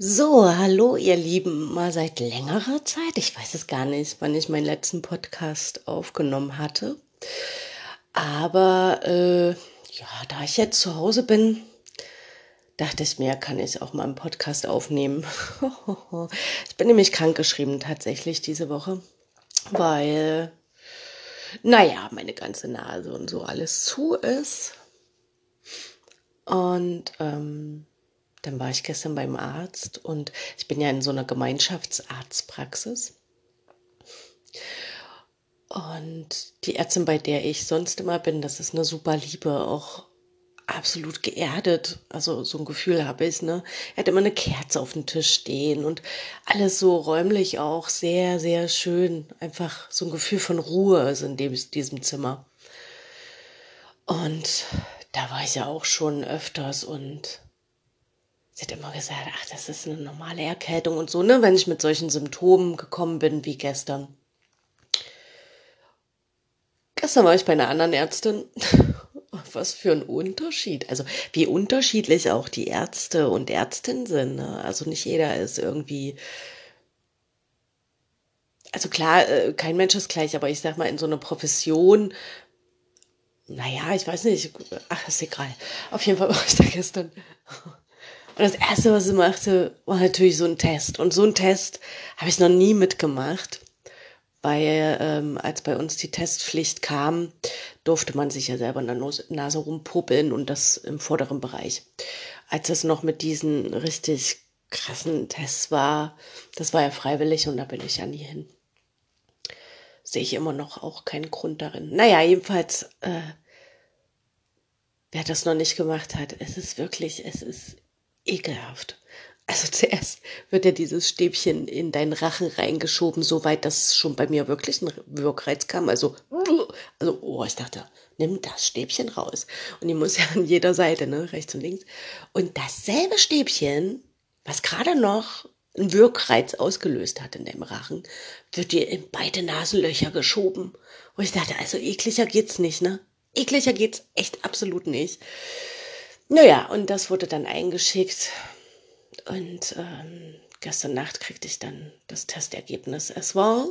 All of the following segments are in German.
So, hallo ihr Lieben, mal seit längerer Zeit, ich weiß es gar nicht, wann ich meinen letzten Podcast aufgenommen hatte, aber äh, ja, da ich jetzt zu Hause bin, dachte ich mir, kann ich auch mal einen Podcast aufnehmen. ich bin nämlich krankgeschrieben tatsächlich diese Woche, weil, naja, meine ganze Nase und so alles zu ist. Und ähm, dann war ich gestern beim Arzt und ich bin ja in so einer Gemeinschaftsarztpraxis. Und die Ärztin, bei der ich sonst immer bin, das ist eine super Liebe, auch absolut geerdet. Also so ein Gefühl habe ich, ne? Er hat immer eine Kerze auf dem Tisch stehen und alles so räumlich auch sehr, sehr schön. Einfach so ein Gefühl von Ruhe ist in dem, diesem Zimmer. Und da war ich ja auch schon öfters und sie hat immer gesagt, ach, das ist eine normale Erkältung und so, ne, wenn ich mit solchen Symptomen gekommen bin wie gestern. Gestern war ich bei einer anderen Ärztin. Was für ein Unterschied. Also wie unterschiedlich auch die Ärzte und Ärztinnen sind. Ne? Also nicht jeder ist irgendwie. Also klar, äh, kein Mensch ist gleich, aber ich sag mal, in so einer Profession, naja, ich weiß nicht, ach, ist egal. Auf jeden Fall war ich da gestern. Und das Erste, was sie machte, war natürlich so ein Test. Und so ein Test habe ich noch nie mitgemacht, weil ähm, als bei uns die Testpflicht kam, durfte man sich ja selber in der Nase rumpuppeln und das im vorderen Bereich. Als es noch mit diesen richtig krassen Tests war, das war ja freiwillig und da bin ich ja nie hin. Sehe ich immer noch auch keinen Grund darin. Naja, jedenfalls, äh, wer das noch nicht gemacht hat, es ist wirklich, es ist ekelhaft. Also zuerst wird ja dieses Stäbchen in deinen Rachen reingeschoben, soweit das schon bei mir wirklich ein Wirkreiz kam. Also, also, oh, ich dachte, nimm das Stäbchen raus. Und die muss ja an jeder Seite, ne, rechts und links. Und dasselbe Stäbchen, was gerade noch einen Wirkreiz ausgelöst hat in dem Rachen, wird dir in beide Nasenlöcher geschoben. Und ich dachte, also ekliger geht's nicht, ne? Ekliger geht's echt absolut nicht. Naja, und das wurde dann eingeschickt. Und ähm, gestern Nacht kriegte ich dann das Testergebnis. Es war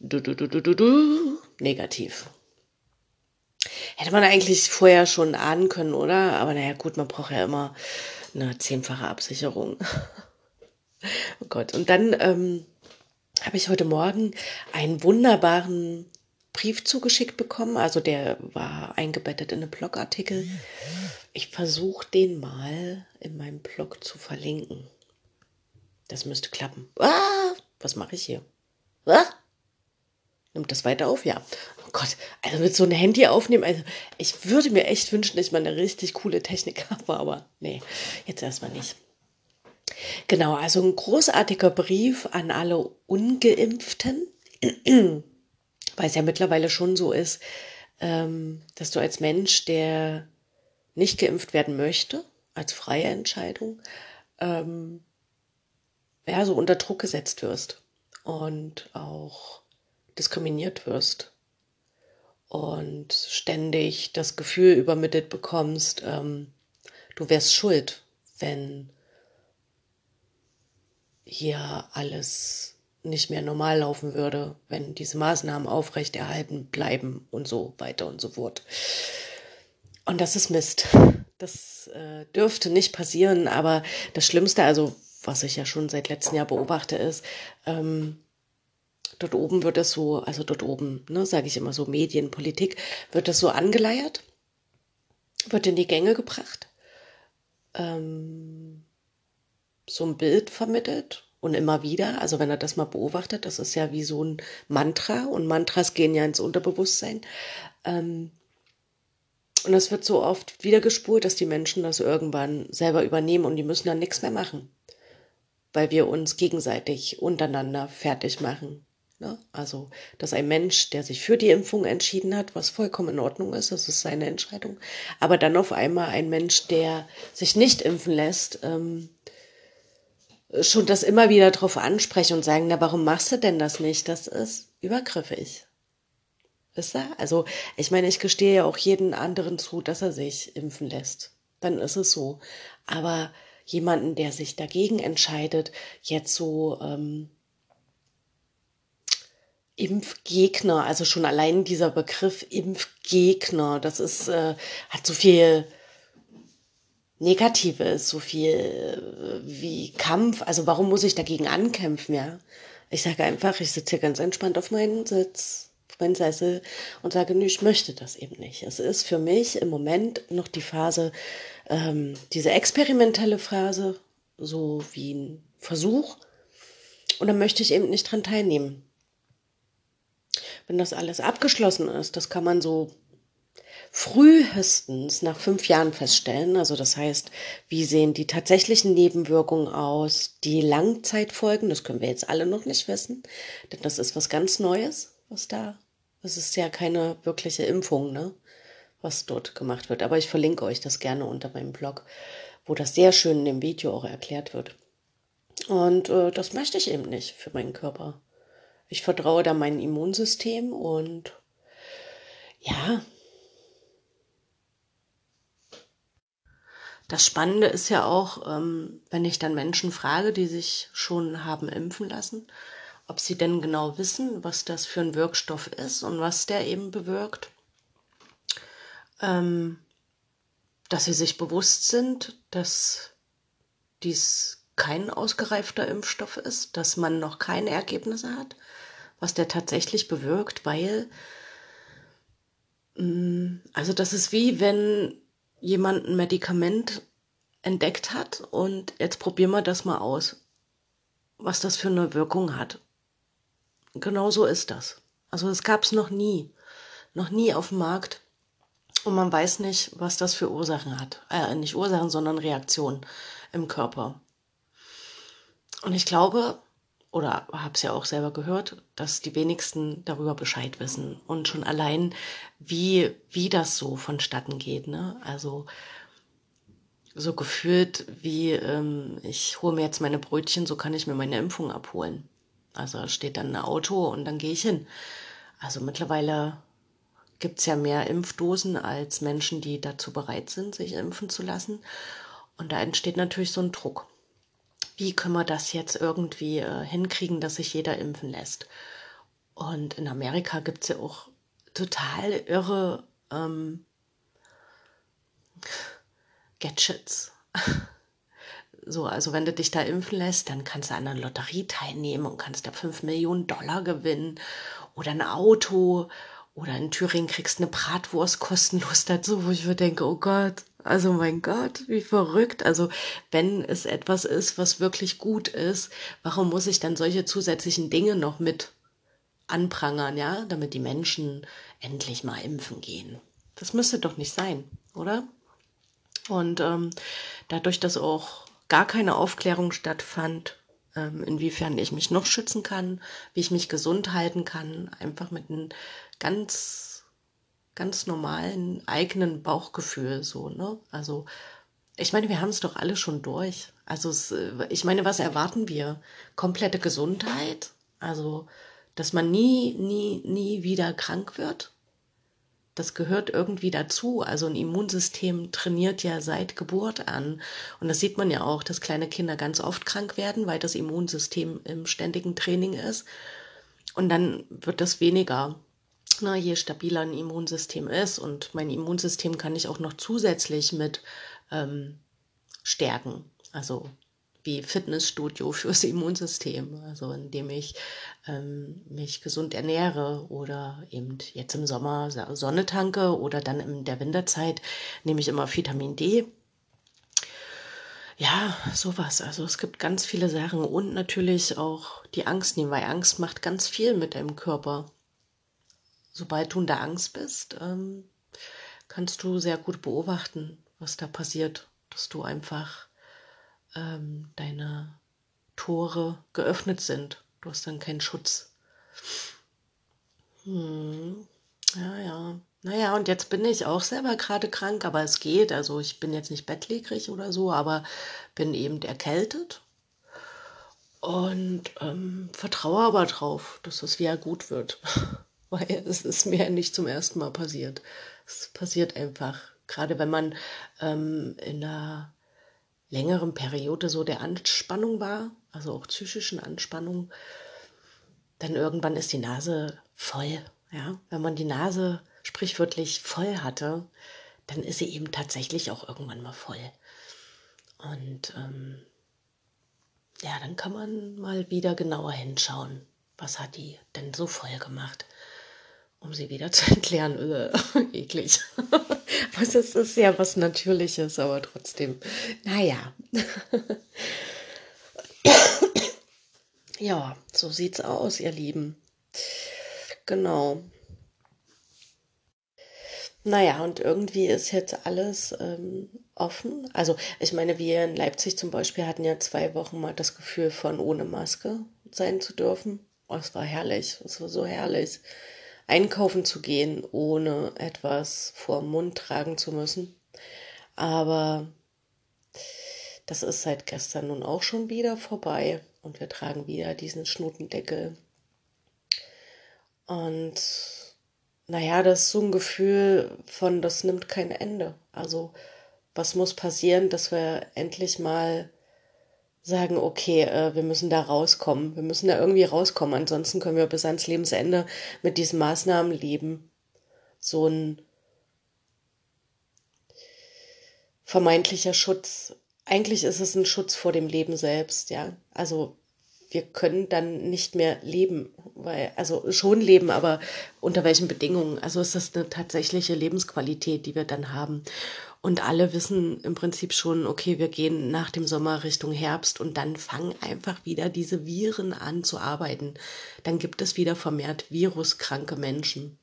du, du, du, du, du, du, negativ. Hätte man eigentlich vorher schon ahnen können, oder? Aber naja, gut, man braucht ja immer eine zehnfache Absicherung. oh Gott. Und dann ähm, habe ich heute Morgen einen wunderbaren Brief zugeschickt bekommen. Also der war eingebettet in einen Blogartikel. Ich versuche den mal in meinem Blog zu verlinken. Das müsste klappen. Ah, was mache ich hier? Ah? Nimmt das weiter auf? Ja. Oh Gott, also mit so einem Handy aufnehmen, also ich würde mir echt wünschen, dass ich mal eine richtig coole Technik habe, aber nee, jetzt erstmal nicht. Genau, also ein großartiger Brief an alle Ungeimpften weil es ja mittlerweile schon so ist, ähm, dass du als Mensch, der nicht geimpft werden möchte, als freie Entscheidung, ähm, ja, so unter Druck gesetzt wirst und auch diskriminiert wirst und ständig das Gefühl übermittelt bekommst, ähm, du wärst schuld, wenn hier alles nicht mehr normal laufen würde, wenn diese Maßnahmen aufrechterhalten bleiben und so weiter und so fort. Und das ist Mist. Das äh, dürfte nicht passieren, aber das Schlimmste, also was ich ja schon seit letztem Jahr beobachte, ist, ähm, dort oben wird es so, also dort oben, ne, sage ich immer so, Medien, Politik, wird es so angeleiert, wird in die Gänge gebracht, ähm, so ein Bild vermittelt und immer wieder. Also wenn er das mal beobachtet, das ist ja wie so ein Mantra und Mantras gehen ja ins Unterbewusstsein. Ähm, und das wird so oft wieder gespurt, dass die Menschen das irgendwann selber übernehmen und die müssen dann nichts mehr machen, weil wir uns gegenseitig untereinander fertig machen. Ne? Also, dass ein Mensch, der sich für die Impfung entschieden hat, was vollkommen in Ordnung ist, das ist seine Entscheidung, aber dann auf einmal ein Mensch, der sich nicht impfen lässt, ähm, schon das immer wieder drauf ansprechen und sagen, na, warum machst du denn das nicht? Das ist übergriffig. Wisst ihr? Also, ich meine, ich gestehe ja auch jeden anderen zu, dass er sich impfen lässt. Dann ist es so. Aber jemanden, der sich dagegen entscheidet, jetzt so ähm, Impfgegner, also schon allein dieser Begriff Impfgegner, das ist, äh, hat so viel Negatives, so viel äh, wie Kampf. Also warum muss ich dagegen ankämpfen, ja? Ich sage einfach, ich sitze hier ganz entspannt auf meinen Sitz, auf meinen Sessel und sage, nö, ich möchte das eben nicht. Es ist für mich im Moment noch die Phase, ähm, diese experimentelle Phase, so wie ein Versuch. Und dann möchte ich eben nicht dran teilnehmen. Wenn das alles abgeschlossen ist, das kann man so frühestens nach fünf Jahren feststellen. Also das heißt, wie sehen die tatsächlichen Nebenwirkungen aus, die Langzeitfolgen, das können wir jetzt alle noch nicht wissen, denn das ist was ganz Neues, was da, das ist ja keine wirkliche Impfung, ne, was dort gemacht wird. Aber ich verlinke euch das gerne unter meinem Blog, wo das sehr schön in dem Video auch erklärt wird. Und äh, das möchte ich eben nicht für meinen Körper. Ich vertraue da meinem Immunsystem und ja, Das Spannende ist ja auch, ähm, wenn ich dann Menschen frage, die sich schon haben impfen lassen, ob sie denn genau wissen, was das für ein Wirkstoff ist und was der eben bewirkt. Ähm, dass sie sich bewusst sind, dass dies kein ausgereifter Impfstoff ist, dass man noch keine Ergebnisse hat, was der tatsächlich bewirkt, weil, mm, also das ist wie wenn jemand ein Medikament entdeckt hat und jetzt probieren wir das mal aus, was das für eine Wirkung hat. Genau so ist das. Also es gab es noch nie, noch nie auf dem Markt und man weiß nicht, was das für Ursachen hat. Äh, nicht Ursachen, sondern Reaktionen im Körper. Und ich glaube, oder habe es ja auch selber gehört, dass die wenigsten darüber Bescheid wissen und schon allein, wie, wie das so vonstatten geht. Ne? Also so gefühlt wie, ähm, ich hole mir jetzt meine Brötchen, so kann ich mir meine Impfung abholen. Also steht dann ein Auto und dann gehe ich hin. Also mittlerweile gibt es ja mehr Impfdosen als Menschen, die dazu bereit sind, sich impfen zu lassen. Und da entsteht natürlich so ein Druck wie können wir das jetzt irgendwie äh, hinkriegen, dass sich jeder impfen lässt. Und in Amerika gibt es ja auch total irre ähm, Gadgets. So, also wenn du dich da impfen lässt, dann kannst du an einer Lotterie teilnehmen und kannst da 5 Millionen Dollar gewinnen oder ein Auto oder in Thüringen kriegst eine Bratwurst kostenlos dazu, wo ich mir denke, oh Gott, also mein Gott, wie verrückt. Also wenn es etwas ist, was wirklich gut ist, warum muss ich dann solche zusätzlichen Dinge noch mit anprangern, ja, damit die Menschen endlich mal impfen gehen? Das müsste doch nicht sein, oder? Und ähm, dadurch, dass auch gar keine Aufklärung stattfand, ähm, inwiefern ich mich noch schützen kann, wie ich mich gesund halten kann, einfach mit einem ganz ganz normalen eigenen Bauchgefühl so, ne? Also ich meine, wir haben es doch alle schon durch. Also es, äh, ich meine, was erwarten wir? Komplette Gesundheit? Also, dass man nie, nie, nie wieder krank wird? Das gehört irgendwie dazu. Also ein Immunsystem trainiert ja seit Geburt an. Und das sieht man ja auch, dass kleine Kinder ganz oft krank werden, weil das Immunsystem im ständigen Training ist. Und dann wird das weniger na, je stabiler ein Immunsystem ist und mein Immunsystem kann ich auch noch zusätzlich mit ähm, stärken. Also wie Fitnessstudio fürs Immunsystem, also indem ich ähm, mich gesund ernähre oder eben jetzt im Sommer Sonne tanke oder dann in der Winterzeit nehme ich immer Vitamin D. Ja, sowas. Also es gibt ganz viele Sachen und natürlich auch die Angst nehmen, weil Angst macht ganz viel mit deinem Körper sobald du in der Angst bist, ähm, kannst du sehr gut beobachten, was da passiert, dass du einfach ähm, deine Tore geöffnet sind. Du hast dann keinen Schutz. Hm. Ja, ja. Naja, und jetzt bin ich auch selber gerade krank, aber es geht. Also ich bin jetzt nicht bettlägerig oder so, aber bin eben erkältet. Und ähm, vertraue aber drauf, dass es wieder gut wird. weil es ist mir nicht zum ersten Mal passiert. Es passiert einfach, gerade wenn man ähm, in einer längeren Periode so der Anspannung war, also auch psychischen Anspannung, dann irgendwann ist die Nase voll. Ja, wenn man die Nase sprichwörtlich voll hatte, dann ist sie eben tatsächlich auch irgendwann mal voll. Und ähm, ja, dann kann man mal wieder genauer hinschauen, was hat die denn so voll gemacht, um sie wieder zu entleeren. Äh, eklig. was ist, ist ja was Natürliches, aber trotzdem, naja. ja, so sieht's aus, ihr Lieben. Genau. Naja, und irgendwie ist jetzt alles ähm, offen. Also ich meine, wir in Leipzig zum Beispiel hatten ja zwei Wochen mal das Gefühl von ohne Maske sein zu dürfen. Oh, es war herrlich, es war so herrlich. Einkaufen zu gehen, ohne etwas vor Mund tragen zu müssen. Aber das ist seit gestern nun auch schon wieder vorbei und wir tragen wieder diesen Schnutendeckel. Und naja, das ist so ein Gefühl von, das nimmt kein Ende. Also, was muss passieren, dass wir endlich mal sagen, okay, äh, wir müssen da rauskommen. Wir müssen da irgendwie rauskommen. Ansonsten können wir bis ans Lebensende mit diesen Maßnahmen leben. So ein vermeintlicher Schutz. Eigentlich ist es ein Schutz vor dem Leben selbst, ja. Also wir können dann nicht mehr leben, weil, also schon leben, aber unter welchen Bedingungen? Also ist das eine tatsächliche Lebensqualität, die wir dann haben. Und alle wissen im Prinzip schon, okay, wir gehen nach dem Sommer Richtung Herbst und dann fangen einfach wieder diese Viren an zu arbeiten. Dann gibt es wieder vermehrt viruskranke Menschen.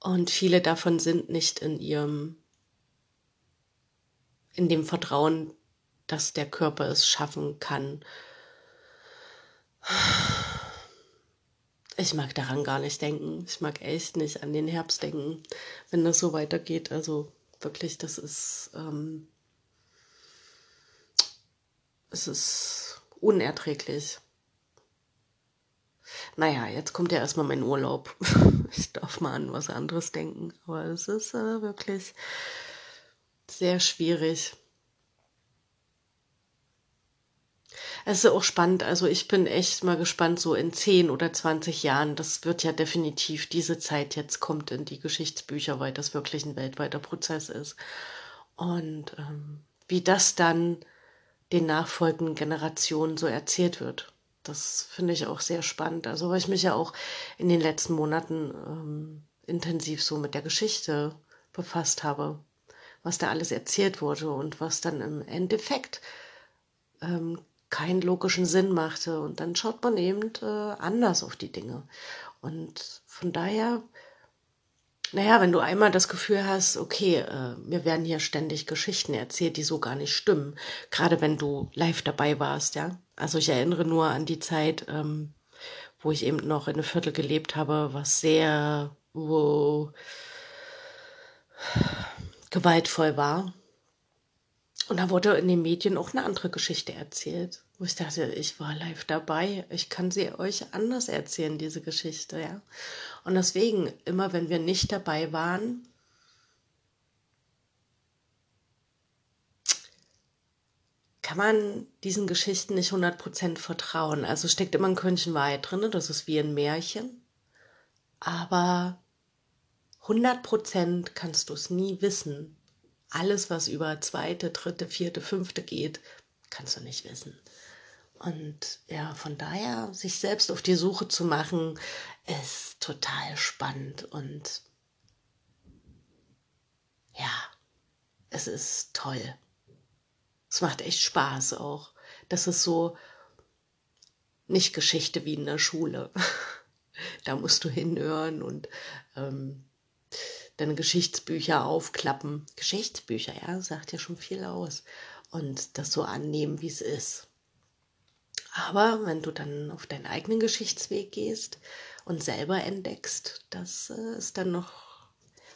Und viele davon sind nicht in ihrem, in dem Vertrauen dass der Körper es schaffen kann. Ich mag daran gar nicht denken. Ich mag echt nicht an den Herbst denken, wenn das so weitergeht. Also wirklich, das ist, ähm, es ist unerträglich. Naja, jetzt kommt ja erstmal mein Urlaub. Ich darf mal an was anderes denken. Aber es ist äh, wirklich sehr schwierig. Es ist auch spannend. Also ich bin echt mal gespannt, so in 10 oder 20 Jahren. Das wird ja definitiv diese Zeit jetzt kommt in die Geschichtsbücher, weil das wirklich ein weltweiter Prozess ist. Und ähm, wie das dann den nachfolgenden Generationen so erzählt wird. Das finde ich auch sehr spannend. Also weil ich mich ja auch in den letzten Monaten ähm, intensiv so mit der Geschichte befasst habe, was da alles erzählt wurde und was dann im Endeffekt ähm, keinen logischen Sinn machte. Und dann schaut man eben äh, anders auf die Dinge. Und von daher, naja, wenn du einmal das Gefühl hast, okay, äh, mir werden hier ständig Geschichten erzählt, die so gar nicht stimmen, gerade wenn du live dabei warst, ja. Also ich erinnere nur an die Zeit, ähm, wo ich eben noch in einem Viertel gelebt habe, was sehr wo, gewaltvoll war. Und da wurde in den Medien auch eine andere Geschichte erzählt, wo ich dachte, ich war live dabei. Ich kann sie euch anders erzählen, diese Geschichte, ja. Und deswegen, immer wenn wir nicht dabei waren, kann man diesen Geschichten nicht 100% vertrauen. Also steckt immer ein Körnchen Wahrheit drin, das ist wie ein Märchen. Aber 100% kannst du es nie wissen, alles, was über zweite, dritte, vierte, fünfte geht, kannst du nicht wissen. Und ja, von daher, sich selbst auf die Suche zu machen, ist total spannend und ja, es ist toll. Es macht echt Spaß auch. Das ist so nicht Geschichte wie in der Schule. da musst du hinhören und ähm, deine Geschichtsbücher aufklappen. Geschichtsbücher, ja, sagt ja schon viel aus. Und das so annehmen, wie es ist. Aber wenn du dann auf deinen eigenen Geschichtsweg gehst und selber entdeckst, das äh, ist dann noch,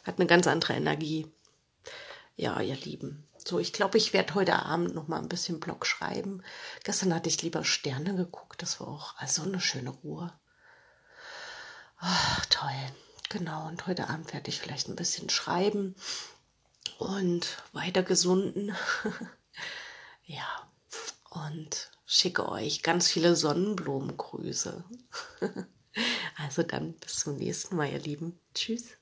hat eine ganz andere Energie. Ja, ihr Lieben. So, ich glaube, ich werde heute Abend noch mal ein bisschen Blog schreiben. Gestern hatte ich lieber Sterne geguckt. Das war auch also eine schöne Ruhe. Ach, toll. Genau, und heute Abend werde ich vielleicht ein bisschen schreiben. und weiter gesunden. ja, und schicke euch ganz viele Sonnenblumengrüße. also dann bis zum nächsten Mal, ihr Lieben. Tschüss.